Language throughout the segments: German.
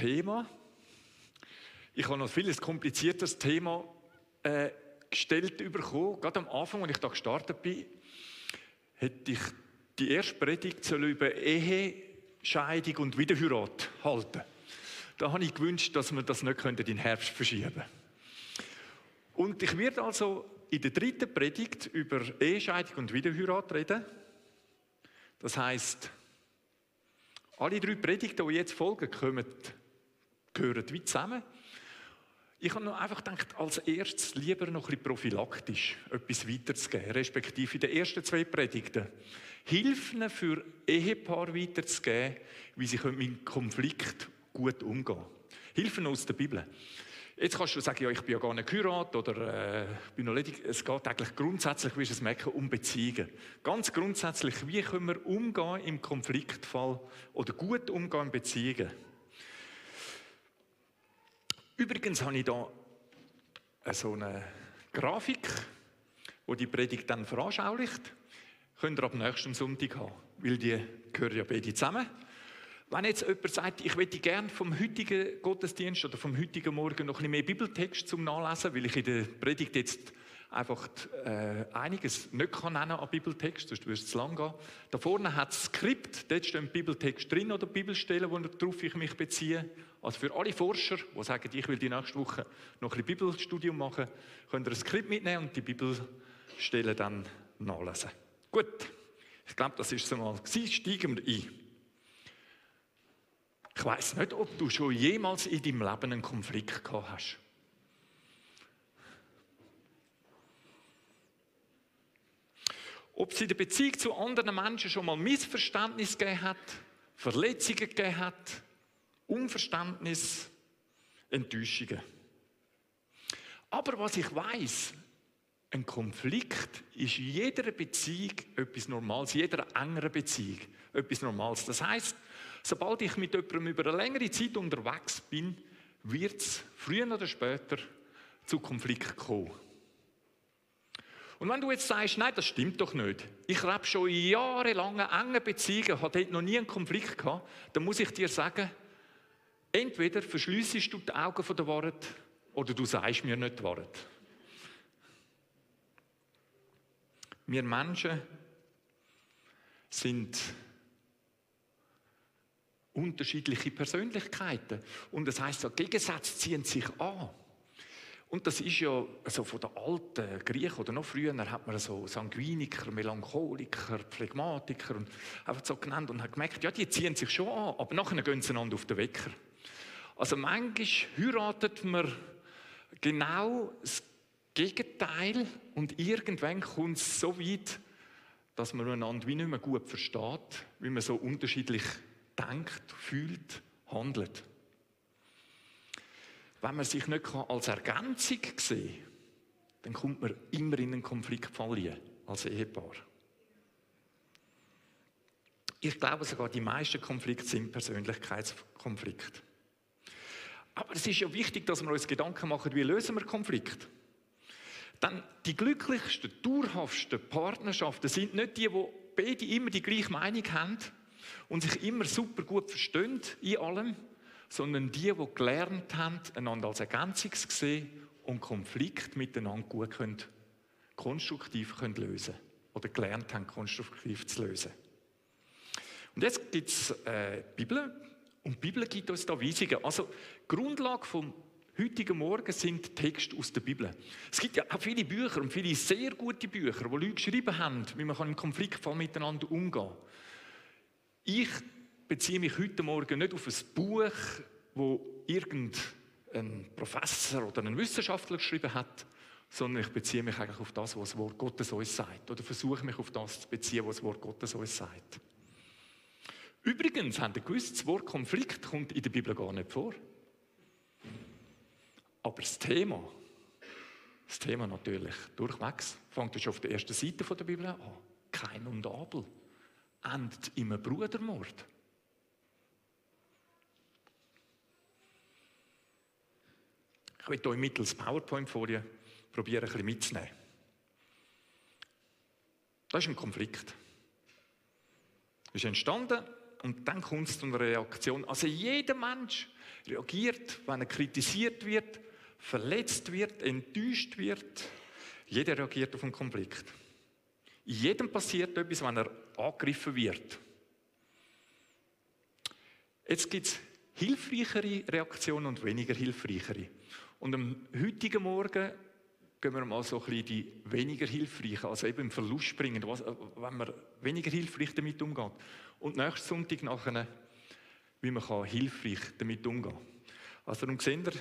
Thema. Ich habe noch ein vieles kompliziertes Thema äh, gestellt bekommen. Gerade am Anfang, als ich da gestartet bin, hätte ich die erste Predigt über Ehe, Scheidung und Wiederheirat halten. Da habe ich gewünscht, dass wir das nicht in den Herbst verschieben können. Und ich werde also in der dritten Predigt über Ehescheidung und Wiederheirat reden. Das heißt, alle drei Predigten, die jetzt folgen, kommen, gehören wie zusammen. Ich habe noch einfach gedacht, als erstes lieber noch ein bisschen prophylaktisch etwas weiterzugeben, respektive in den ersten zwei Predigten Hilfen für Ehepaare weiterzugeben, wie sie mit Konflikt gut umgehen können. Hilfen aus der Bibel. Jetzt kannst du sagen, ja, ich bin ja gar nicht geheiratet oder äh, bin noch ledig. Es geht eigentlich grundsätzlich, wie es merken, um Beziehungen. Ganz grundsätzlich, wie können wir umgehen im Konfliktfall oder gut umgehen in Beziehungen. Übrigens habe ich da so eine Grafik, wo die Predigt dann veranschaulicht. Könnt ihr ab nächsten Sonntag haben, weil die gehören ja beide zusammen. Wenn jetzt jemand sagt, ich möchte gerne vom heutigen Gottesdienst oder vom heutigen Morgen noch ein bisschen mehr Bibeltext zum Nachlesen, weil ich in der Predigt jetzt einfach äh, einiges nicht kann nennen an Bibeltext, sonst würde es zu lang gehen. Da vorne hat es Skript, dort stehen Bibeltext drin oder Bibelstellen, worauf ich mich beziehe. Also für alle Forscher, die sagen, ich will die nächste Woche noch ein Bibelstudium machen, könnt ihr ein Skript mitnehmen und die Bibelstellen dann nachlesen. Gut, ich glaube, das ist es einmal. Steigen wir ein. Ich weiß nicht, ob du schon jemals in deinem Leben einen Konflikt gehabt hast. Ob es in der Beziehung zu anderen Menschen schon mal Missverständnis gegeben hat, Verletzungen gegeben hat, Unverständnis, Enttäuschungen. Aber was ich weiß, ein Konflikt ist in jeder Beziehung etwas Normales, in jeder engeren Beziehung etwas Normales. Das heißt, sobald ich mit jemandem über eine längere Zeit unterwegs bin, wird es früher oder später zu Konflikt kommen. Und wenn du jetzt sagst, nein, das stimmt doch nicht, ich lebe schon jahrelang engen Beziehungen, habe dort noch nie einen Konflikt gehabt, dann muss ich dir sagen, entweder verschliessest du die Augen von der Wahrheit oder du sagst mir nicht die Wahrheit. Wir Menschen sind unterschiedliche Persönlichkeiten. Und das heißt, so Gegensätze ziehen sich an. Und das ist ja also von den alten Griechen oder noch früher hat man so Sanguiniker, Melancholiker, Phlegmatiker und einfach so genannt und hat gemerkt, ja, die ziehen sich schon an, aber nachher gehen sie einander auf den Wecker. Also manchmal heiratet man genau das Gegenteil und irgendwann kommt es so weit, dass man einander wie nicht mehr gut versteht, wie man so unterschiedlich denkt, fühlt, handelt. Wenn man sich nicht als Ergänzung sehen kann, dann kommt man immer in einen Konfliktfall als Ehepaar. Ich glaube sogar, die meisten Konflikte sind Persönlichkeitskonflikte. Aber es ist ja wichtig, dass wir uns Gedanken machen, wie lösen wir Konflikte. Denn die glücklichsten, dauerhaftsten Partnerschaften sind nicht die, wo beide immer die gleiche Meinung haben und sich immer super gut verstehen in allem, sondern die, die gelernt haben, einander als Ergänzung zu sehen und Konflikt miteinander gut können, konstruktiv können lösen oder gelernt haben, konstruktiv zu lösen. Und jetzt gibt es äh, Bibel und die Bibel gibt uns da Weisungen. Also Grundlage vom heutigen Morgen sind Texte aus der Bibel. Es gibt ja auch viele Bücher und viele sehr gute Bücher, wo Leute geschrieben haben, wie man im Konfliktfall miteinander umgehen kann. Ich beziehe mich heute Morgen nicht auf ein Buch, wo irgendein Professor oder ein Wissenschaftler geschrieben hat, sondern ich beziehe mich eigentlich auf das, was das Wort Gottes uns sagt. Oder versuche mich auf das zu beziehen, was das Wort Gottes uns sagt. Übrigens haben ihr gewusst, das Wort Konflikt kommt in der Bibel gar nicht vor. Aber das Thema, das Thema natürlich durchwegs, fängt schon auf der ersten Seite der Bibel an. Kein und Abel endet einem Brudermord. Ich will euch mittels PowerPoint-Folie probieren, ein bisschen mitzunehmen. Das ist ein Konflikt. Ist entstanden und dann kommt es zu einer Reaktion. Also jeder Mensch reagiert, wenn er kritisiert wird, verletzt wird, enttäuscht wird. Jeder reagiert auf einen Konflikt. In jedem passiert etwas, wenn er angegriffen wird. Jetzt gibt es hilfreichere Reaktionen und weniger hilfreichere. Und am heutigen Morgen gehen wir mal so ein bisschen die weniger hilfreichen, also eben im Verlust bringen, wenn man weniger hilfreich damit umgeht. Und nächsten Sonntag nachher, wie man kann hilfreich damit umgehen kann. Also darum seht ihr,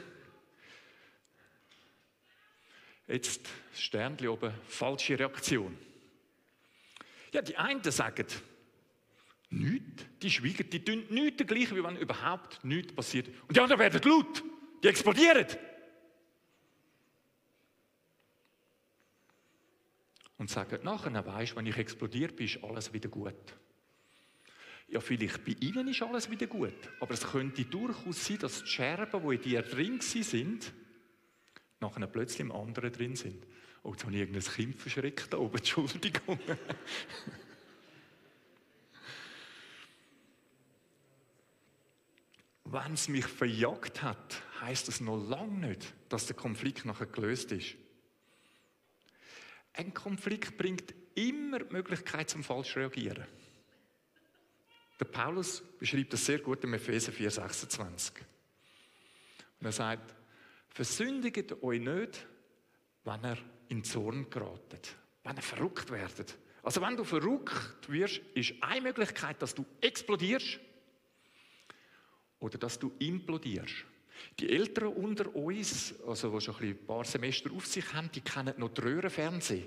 jetzt das Sternchen oben, falsche Reaktion. Ja, die einen sagen, nichts, die schweigen, die tun nichts dergleichen, wie wenn überhaupt nichts passiert. Und die anderen werden laut, die explodieren. Und sagen, nachher weisst wenn ich explodiert bin, ist alles wieder gut. Ja, vielleicht bei ihnen ist alles wieder gut, aber es könnte durchaus sein, dass die Scherben, die in dir drin sind, nachher plötzlich im anderen drin sind. Oh, jetzt habe ich irgendein Kind verschreckt da oben, Entschuldigung. Wenn es mich verjagt hat, heißt es noch lange nicht, dass der Konflikt nachher gelöst ist. Ein Konflikt bringt immer die Möglichkeit zum falsch reagieren. Der Paulus beschreibt das sehr gut im Epheser 4,26. Und er sagt, versündigt euch nicht, wenn er in Zorn geratet, wenn er verrückt werdet. Also wenn du verrückt wirst, ist eine Möglichkeit, dass du explodierst oder dass du implodierst. Die Älteren unter uns, also die schon ein, paar Semester auf sich haben, die kennen noch die Röhrenfernsehen.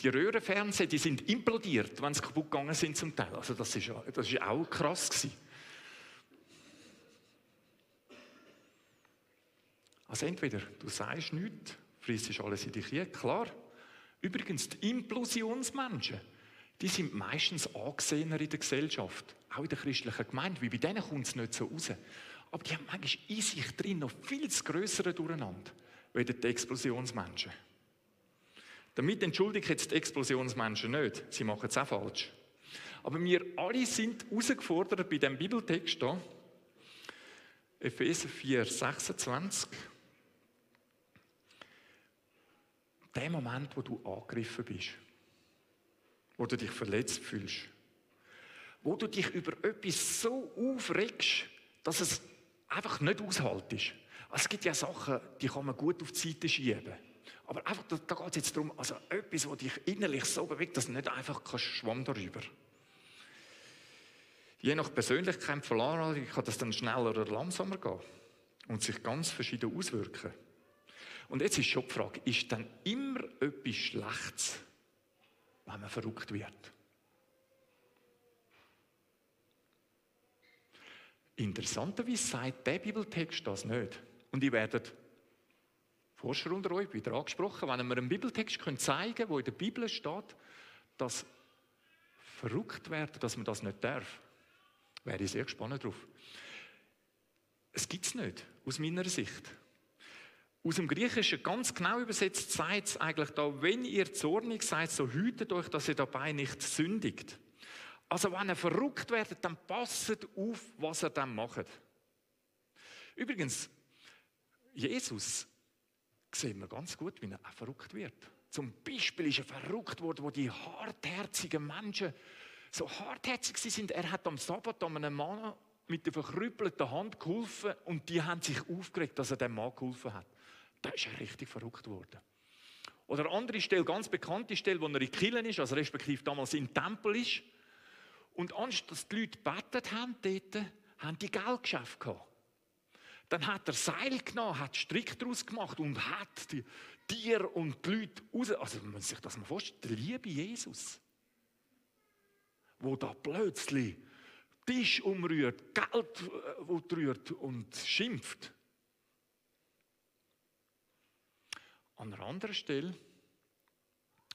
Die Röhrenfernsehen, die sind implodiert, wenn sie kaputt gegangen sind zum Teil. Also das ist, das ist auch krass gewesen. Also entweder du sagst nichts, frissest alles in dich hin, klar. Übrigens, die Implosionsmenschen, die sind meistens angesehener in der Gesellschaft, auch in der christlichen Gemeinde, wie bei denen kommt es nicht so raus. Aber die haben manchmal in sich drin noch viel größere Durcheinander, wie die Explosionsmenschen. Damit entschuldige jetzt die Explosionsmenschen nicht, sie machen es auch falsch. Aber wir alle sind herausgefordert bei dem Bibeltext hier, Epheser 4, 26. Der Moment, wo du angegriffen bist, wo du dich verletzt fühlst, wo du dich über etwas so aufregst, dass es einfach nicht aushaltest. Also es gibt ja Sachen, die kann man gut auf die Seite schieben. Aber einfach, da, da geht es jetzt darum, also etwas, was dich innerlich so bewegt, dass du nicht einfach kannst schwamm darüber. Je nach Persönlichkeit von kann das dann schneller oder langsamer gehen und sich ganz verschieden auswirken. Und jetzt ist schon die Frage, ist dann immer etwas Schlechtes, wenn man verrückt wird? Interessanterweise sagt der Bibeltext das nicht. Und ihr werdet Forscher unter euch wieder angesprochen, wenn wir einen Bibeltext können zeigen können, wo in der Bibel steht, dass verrückt werden, dass man das nicht darf, wäre ich sehr gespannt drauf. Es gibt es nicht, aus meiner Sicht. Aus dem Griechischen ganz genau übersetzt sagt es eigentlich da, wenn ihr zornig seid, so hütet euch, dass ihr dabei nicht sündigt. Also wenn ihr verrückt werdet, dann passet auf, was ihr dann macht. Übrigens, Jesus sehen wir ganz gut, wie er auch verrückt wird. Zum Beispiel ist er verrückt worden, wo die hartherzigen Menschen so hartherzig sind. Er hat am Sabbat einem Mann mit der verkrüppelten Hand geholfen und die haben sich aufgeregt, dass er dem Mann geholfen hat. Da ist er richtig verrückt worden. Oder eine andere Stelle, ganz bekannte Stelle, wo er in Killen ist, also respektive damals im Tempel ist. Und anstatt dass die Leute betet haben, dort, haben die Geldgeschäfte gehabt. Dann hat er Seil genommen, hat Strick daraus gemacht und hat die Tiere und die Leute raus. Also, man muss sich das mal vorstellen, der liebe Jesus, wo da plötzlich Tisch umrührt, Geld äh, rührt und schimpft. An einer anderen Stelle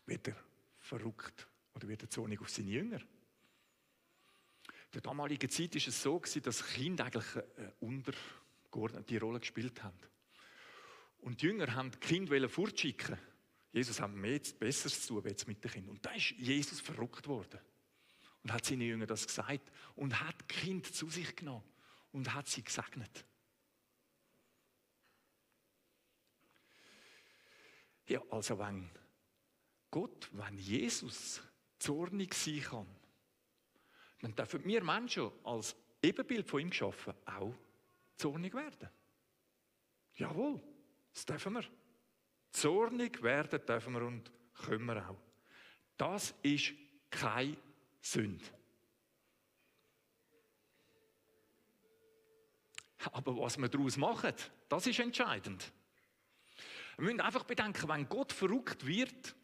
wird er verrückt oder wird er zornig auf seine Jünger. Der damaligen Zeit war es so, dass Kinder eigentlich eine untergeordnete Rolle gespielt haben. Und die Jünger haben die Kinder fortschicken. Jesus hat mehr Besseres zu tun jetzt mit den Kindern. Und da ist Jesus verrückt worden. Und hat seinen Jüngern das gesagt und hat Kind zu sich genommen und hat sie gesegnet. Ja, also wenn Gott, wenn Jesus zornig sein kann, dann dürfen wir Menschen als Ebenbild von ihm geschaffen auch zornig werden. Jawohl, das dürfen wir. Zornig werden dürfen wir und können wir auch. Das ist keine Sünde. Aber was wir daraus machen, das ist entscheidend. Wir müssen einfach bedenken, wenn Gott verrückt wird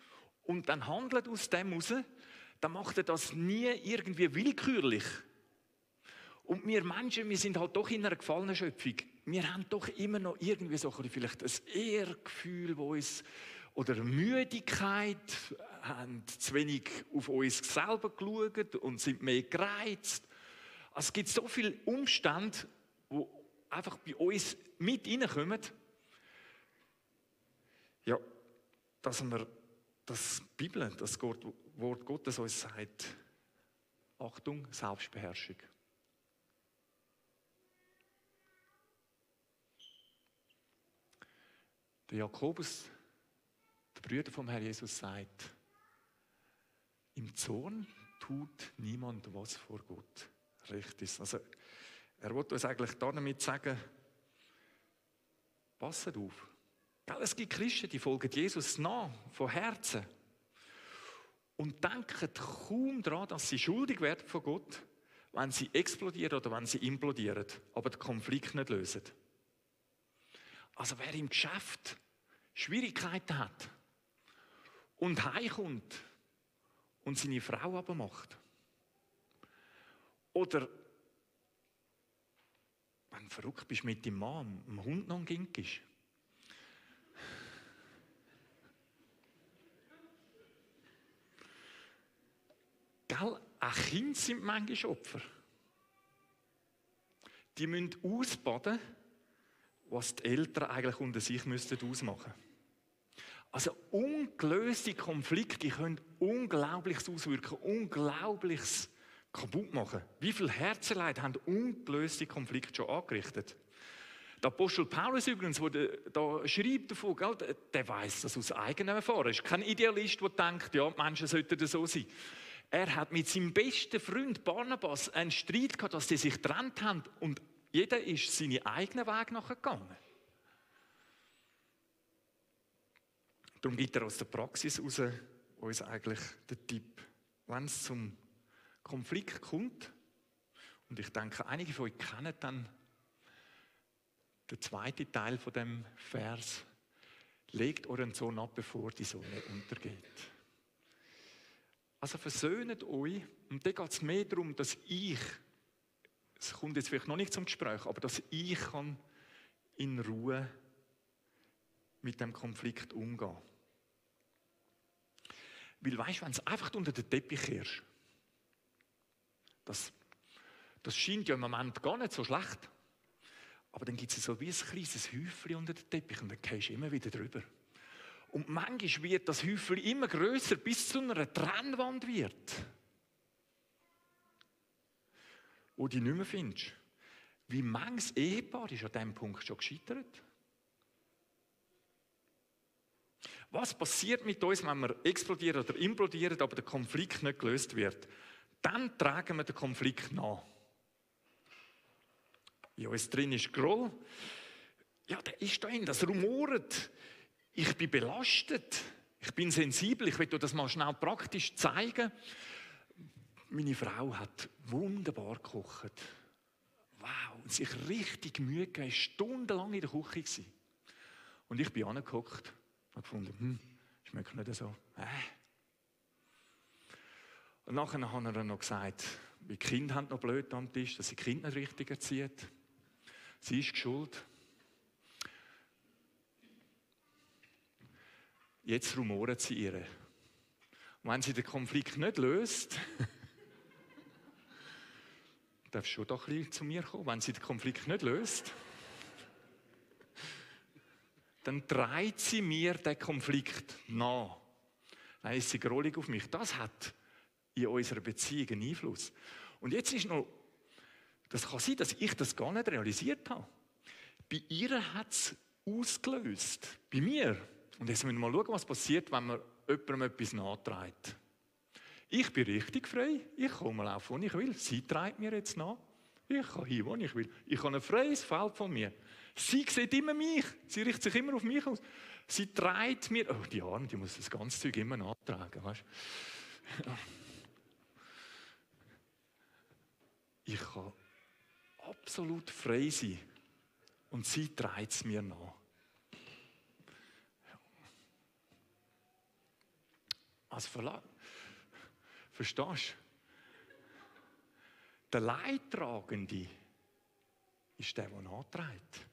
und dann handelt aus dem heraus, dann macht er das nie irgendwie willkürlich. Und wir Menschen, wir sind halt doch in einer gefallenen Schöpfung. Wir haben doch immer noch irgendwie so vielleicht ein Ehrgefühl, wo uns oder Müdigkeit, haben zu wenig auf uns selber geschaut und sind mehr gereizt. Also es gibt so viele Umstände, die einfach bei uns mit reinkommen, ja, dass wir das Bibel, das Wort Gottes uns sagt, Achtung, Selbstbeherrschung. Der Jakobus, der Brüder vom Herrn Jesus, sagt, im Zorn tut niemand was vor Gott. Richtig. Also, er wollte uns eigentlich damit sagen, passet auf. Es gibt Christen, die folgen Jesus nach, von Herzen. Und denken kaum daran, dass sie schuldig werden von Gott, wenn sie explodieren oder wenn sie implodieren, aber den Konflikt nicht lösen. Also wer im Geschäft Schwierigkeiten hat und heimkommt und seine Frau aber macht, oder wenn du verrückt bist mit dem Mann, dem Hund noch ging ist, Gell? Auch Kinder sind manchmal Opfer. Die müssen ausbaden, was die Eltern eigentlich unter sich müssten ausmachen Also ungelöste Konflikte können Unglaubliches auswirken, Unglaubliches kaputt machen. Wie viel Herzenleid haben ungelöste Konflikte schon angerichtet? Der Apostel Paulus übrigens, der da schreibt davon, gell, der weiß das aus eigenem Erfahrung. Er ist kein Idealist, der denkt, ja, Menschen sollten so sein. Er hat mit seinem besten Freund Barnabas einen Streit gehabt, dass sie sich getrennt haben und jeder ist seinen eigenen Weg nachgegangen. Darum gibt er aus der Praxis heraus uns eigentlich den Tipp, wenn es zum Konflikt kommt, und ich denke, einige von euch kennen dann den zweiten Teil von dem Vers, legt euren Sohn ab, bevor die Sonne untergeht. Also versöhnt euch. Und da geht es mehr darum, dass ich, es kommt jetzt vielleicht noch nicht zum Gespräch, aber dass ich kann in Ruhe mit dem Konflikt umgehen. Weil weißt du, wenn es einfach unter den Teppich kehrst, das, das scheint ja im Moment gar nicht so schlecht. Aber dann gibt es so wie ein kleines Häufchen unter den Teppich und dann gehst du immer wieder drüber. Und manchmal wird das Häufchen immer größer, bis zu einer Trennwand wird. Wo du nicht mehr findest. Wie manches Ehepaar ist an diesem Punkt schon gescheitert? Was passiert mit uns, wenn wir explodieren oder implodieren, aber der Konflikt nicht gelöst wird? Dann tragen wir den Konflikt nach. In uns drin ist Groll. Ja, der ist da drin, das rumort ich bin belastet, ich bin sensibel, ich will dir das mal schnell praktisch zeigen. Meine Frau hat wunderbar gekocht. Wow, und sich richtig Mühe gegeben, stundenlang in der Küche gewesen. Und ich bin angeguckt und gefunden, hm, schmeckt nicht so. Äh. Und nachher hat er noch gesagt, die Kinder haben noch blöd am Tisch, dass sie die Kinder nicht richtig erzieht. Sie ist schuld. Jetzt rumoren sie ihre. Und wenn sie den Konflikt nicht löst, darfst du schon doch ein bisschen zu mir kommen. Wenn sie den Konflikt nicht löst, dann dreht sie mir den Konflikt nach. Dann ist sie grollig auf mich. Das hat in unserer Beziehung einen Einfluss. Und jetzt ist noch, das kann sein, dass ich das gar nicht realisiert habe. Bei ihr hat es ausgelöst. Bei mir. Und jetzt müssen wir mal schauen, was passiert, wenn man jemandem etwas nahträgt. Ich bin richtig frei. Ich komme laufen, wo ich will. Sie trägt mir jetzt nach. Ich kann hin, wo ich will. Ich habe ein freies Feld von mir. Sie sieht immer mich. Sie richtet sich immer auf mich aus. Sie trägt mir. Oh, die Arme, die muss das ganze Zeug immer nachtragen. Weißt? Ich kann absolut frei sein. Und sie trägt es mir nach. Also verstehst du? Der Leidtragende ist der, der nachträgt.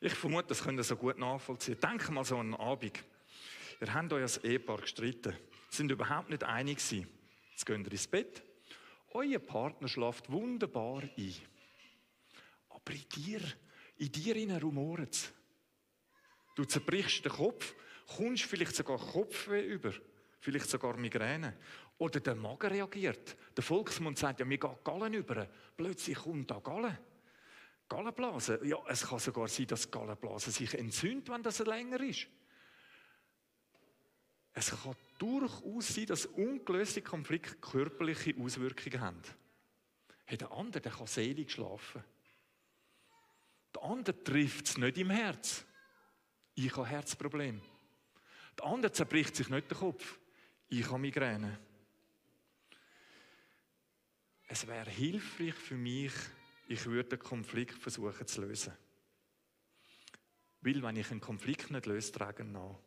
Ich vermute, das könnt ihr so gut nachvollziehen. Denkt mal so einen Abend. Ihr habt euch als Ehepaar gestritten, sind überhaupt nicht einig gewesen. Jetzt geht ihr ins Bett. Euer Partner schlaft wunderbar ein. Aber in dir, in dir rumort es. Du zerbrichst den Kopf kommst vielleicht sogar Kopfweh über, vielleicht sogar Migräne. Oder der Magen reagiert. Der Volksmund sagt ja, mir geht Gallen über. Plötzlich kommt da Gallen. Gallenblase. Ja, es kann sogar sein, dass Gallenblase sich entzündet, wenn das länger ist. Es kann durchaus sein, dass ungelöste Konflikte körperliche Auswirkungen haben. Hey, der andere der kann selig schlafen. Der andere trifft es nicht im Herz. Ich habe Herzprobleme. Der andere zerbricht sich nicht den Kopf. Ich habe Migräne. Es wäre hilfreich für mich, ich würde den Konflikt versuchen zu lösen. Weil, wenn ich einen Konflikt nicht löse, trage ich nach.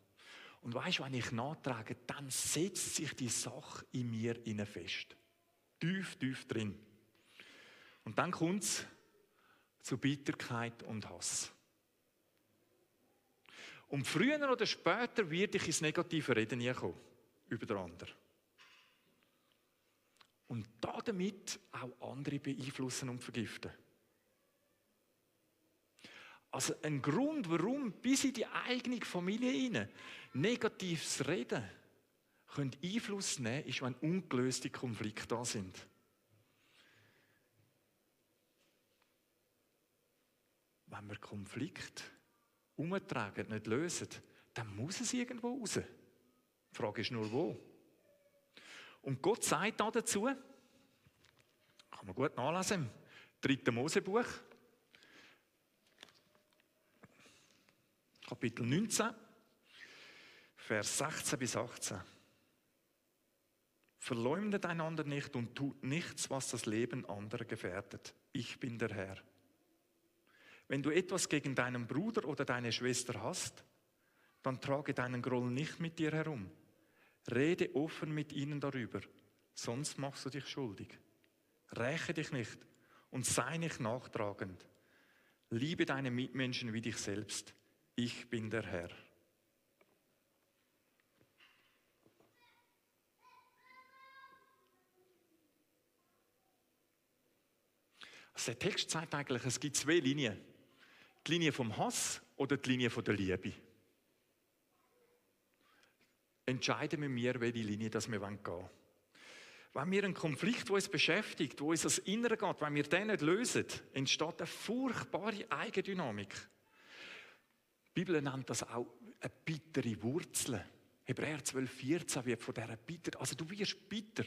Und weißt du, wenn ich nachtrage, dann setzt sich die Sache in mir fest. Tief, tief drin. Und dann kommt es zu Bitterkeit und Hass. Und früher oder später werde ich ins negative Reden kommen über den anderen. Und damit auch andere beeinflussen und vergiften. Also ein Grund, warum bis in die eigene Familie hinein negatives Reden können Einfluss nehmen, ist, wenn ungelöste Konflikte da sind. Wenn wir Konflikte umtragen, nicht lösen, dann muss es irgendwo raus. Die Frage ist nur, wo. Und Gott sagt da dazu, kann man gut nachlesen, im 3. Mosebuch, Kapitel 19, Vers 16 bis 18. Verleumdet einander nicht und tut nichts, was das Leben anderer gefährdet. Ich bin der Herr. Wenn du etwas gegen deinen Bruder oder deine Schwester hast, dann trage deinen Groll nicht mit dir herum. Rede offen mit ihnen darüber, sonst machst du dich schuldig. Räche dich nicht und sei nicht nachtragend. Liebe deine Mitmenschen wie dich selbst. Ich bin der Herr. Also der Text sagt eigentlich, es gibt zwei Linien. Die Linie vom Hass oder die Linie von der Liebe? Entscheiden wir, welche Linie das wir gehen wollen. Wenn wir einen Konflikt, der uns beschäftigt, wo uns das Innere geht, wenn wir den nicht lösen, entsteht eine furchtbare Eigendynamik. Die Bibel nennt das auch eine bittere Wurzel. Hebräer 12, 14 wird von dieser bitter. Also du wirst bitter.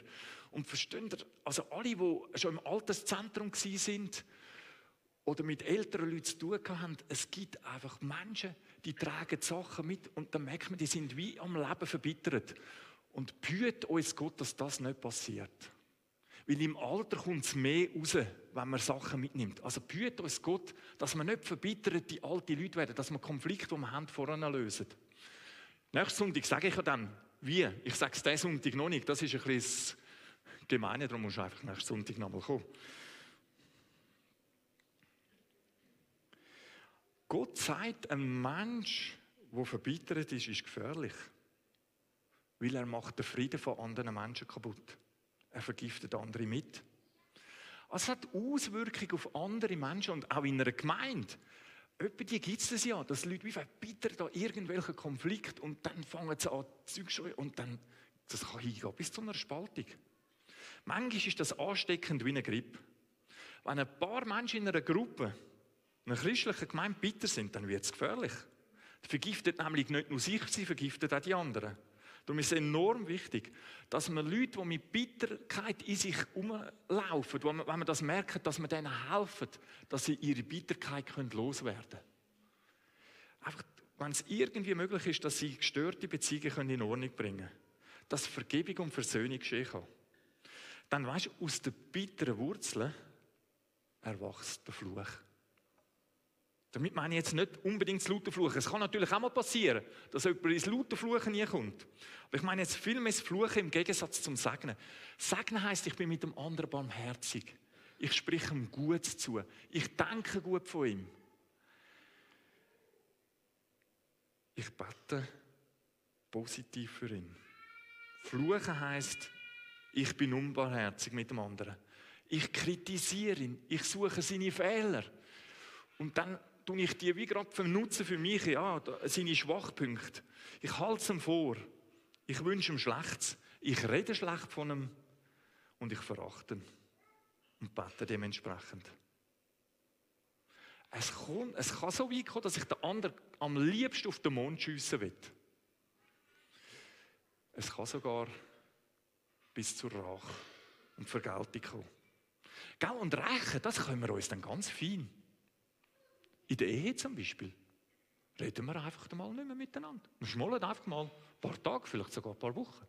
Und versteht ihr, also alle, die schon im Alterszentrum sind, oder mit älteren Leuten zu tun haben, es gibt einfach Menschen, die tragen Sachen mit und dann merkt man, die sind wie am Leben verbittert. Und behüt uns Gott, dass das nicht passiert. Weil im Alter kommt es mehr raus, wenn man Sachen mitnimmt. Also behüt uns Gott, dass wir nicht verbittert die alte Leute werden, dass wir Konflikte, die wir haben, voran lösen. Nächsten Sonntag sage ich ja dann, wie. Ich sage es diesen Sonntag noch nicht, das ist ein bisschen gemein, darum musst du einfach nächsten Sonntag nochmal kommen. Gott sagt, ein Mensch, der verbittert ist, ist gefährlich. Weil er macht den Frieden von anderen Menschen kaputt. Er vergiftet andere mit. Also es hat Auswirkungen auf andere Menschen und auch in einer Gemeinde. Etwa die gibt es ja, dass Leute wie verbittert da irgendwelchen Konflikt und dann fangen sie an zu und dann Das kann hingehen bis zu einer Spaltung. Manchmal ist das ansteckend wie eine Grippe. Wenn ein paar Menschen in einer Gruppe, einer christlichen Gemeinde bitter sind, dann wird es gefährlich. Vergiftet nämlich nicht nur sich, sie vergiftet auch die anderen. Darum ist es enorm wichtig, dass man Leute, die mit Bitterkeit in sich umlaufen, wenn man das merkt, dass man denen helfen, dass sie ihre Bitterkeit loswerden können. Einfach, wenn es irgendwie möglich ist, dass sie gestörte Beziehungen in Ordnung bringen können. Dass Vergebung und Versöhnung geschehen kann. Dann weißt du, aus den bitteren Wurzeln erwachst der Fluch. Damit meine ich jetzt nicht unbedingt das laute Fluchen. Es kann natürlich auch mal passieren, dass jemand ins laute Fluchen nie kommt. Aber ich meine jetzt vielmehr das Fluchen im Gegensatz zum Segnen. Segnen heisst, ich bin mit dem anderen barmherzig. Ich spreche ihm gut zu. Ich denke gut von ihm. Ich bete positiv für ihn. Fluchen heisst, ich bin unbarmherzig mit dem anderen. Ich kritisiere ihn. Ich suche seine Fehler. Und dann tue ich die wie gerade nutzen für mich, ja, seine Schwachpunkte. Ich halte es ihm vor. Ich wünsche ihm Schlechtes. Ich rede schlecht von ihm und ich verachte ihn und bete dementsprechend. Es kann, es kann so weit kommen, dass ich den anderen am liebsten auf den Mond schiessen will. Es kann sogar bis zur Rache und Vergeltung kommen. Gell? Und rächen, das können wir uns dann ganz fein. In der Ehe zum Beispiel reden wir einfach mal nicht mehr miteinander. Wir schmollen einfach mal ein paar Tage, vielleicht sogar ein paar Wochen.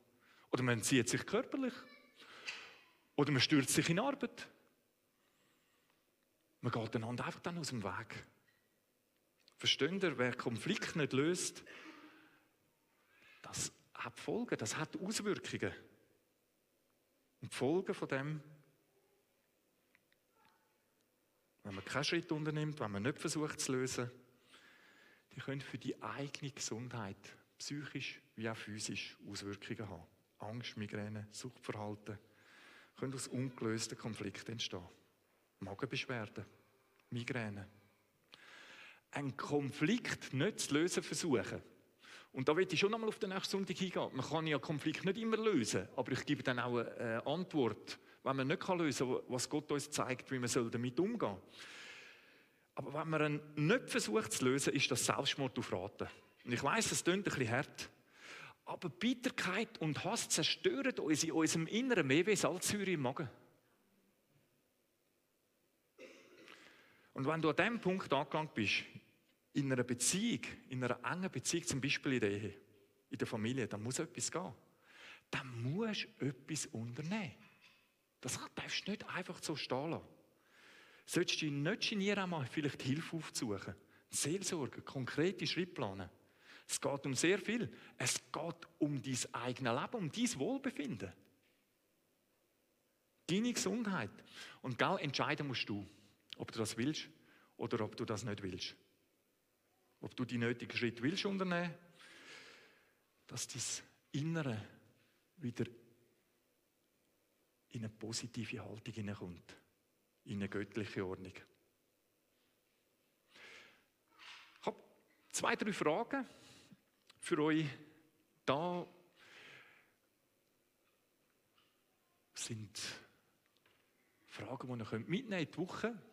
Oder man zieht sich körperlich. Oder man stürzt sich in Arbeit. Man geht einander einfach dann aus dem Weg. Versteht ihr, wer Konflikt nicht löst, das hat Folgen, das hat Auswirkungen. Und die Folgen von dem wenn man keinen Schritt unternimmt, wenn man nicht versucht zu lösen, die können für die eigene Gesundheit psychisch wie auch physisch Auswirkungen haben. Angst, Migräne, Suchtverhalten können aus ungelösten Konflikten entstehen. Magenbeschwerden, Migräne. Ein Konflikt nicht zu lösen versuchen. Und da will ich schon einmal auf den nächsten Sonntag hingehen. Man kann ja Konflikt nicht immer lösen, aber ich gebe dann auch eine Antwort wenn man nicht lösen kann, was Gott uns zeigt, wie man damit umgehen soll. Aber wenn man ihn nicht versucht zu lösen, ist das Selbstmord auf Raten. Und ich weiß, es klingt ein bisschen hart. Aber Bitterkeit und Hass zerstören uns in unserem Inneren mehr wie Salzsäure im Magen. Und wenn du an diesem Punkt angelangt bist, in einer Beziehung, in einer engen Beziehung, zum Beispiel in der Ehe, in der Familie, dann muss etwas gehen. Dann musst du etwas unternehmen. Das darfst du nicht einfach so stehen lassen. Solltest du dich nicht genieren, einmal vielleicht Hilfe aufzusuchen. Seelsorge, konkrete Schrittpläne. Es geht um sehr viel. Es geht um dein eigenes Leben, um dein Wohlbefinden. Deine Gesundheit. Und gell, entscheiden musst du, ob du das willst oder ob du das nicht willst. Ob du die nötigen Schritte willst unternehmen, dass dein Innere wieder in eine positive Haltung hineinkommt, in eine göttliche Ordnung. Ich habe zwei, drei Fragen für euch da. sind Fragen, die ihr mitnehmen könnt die Woche.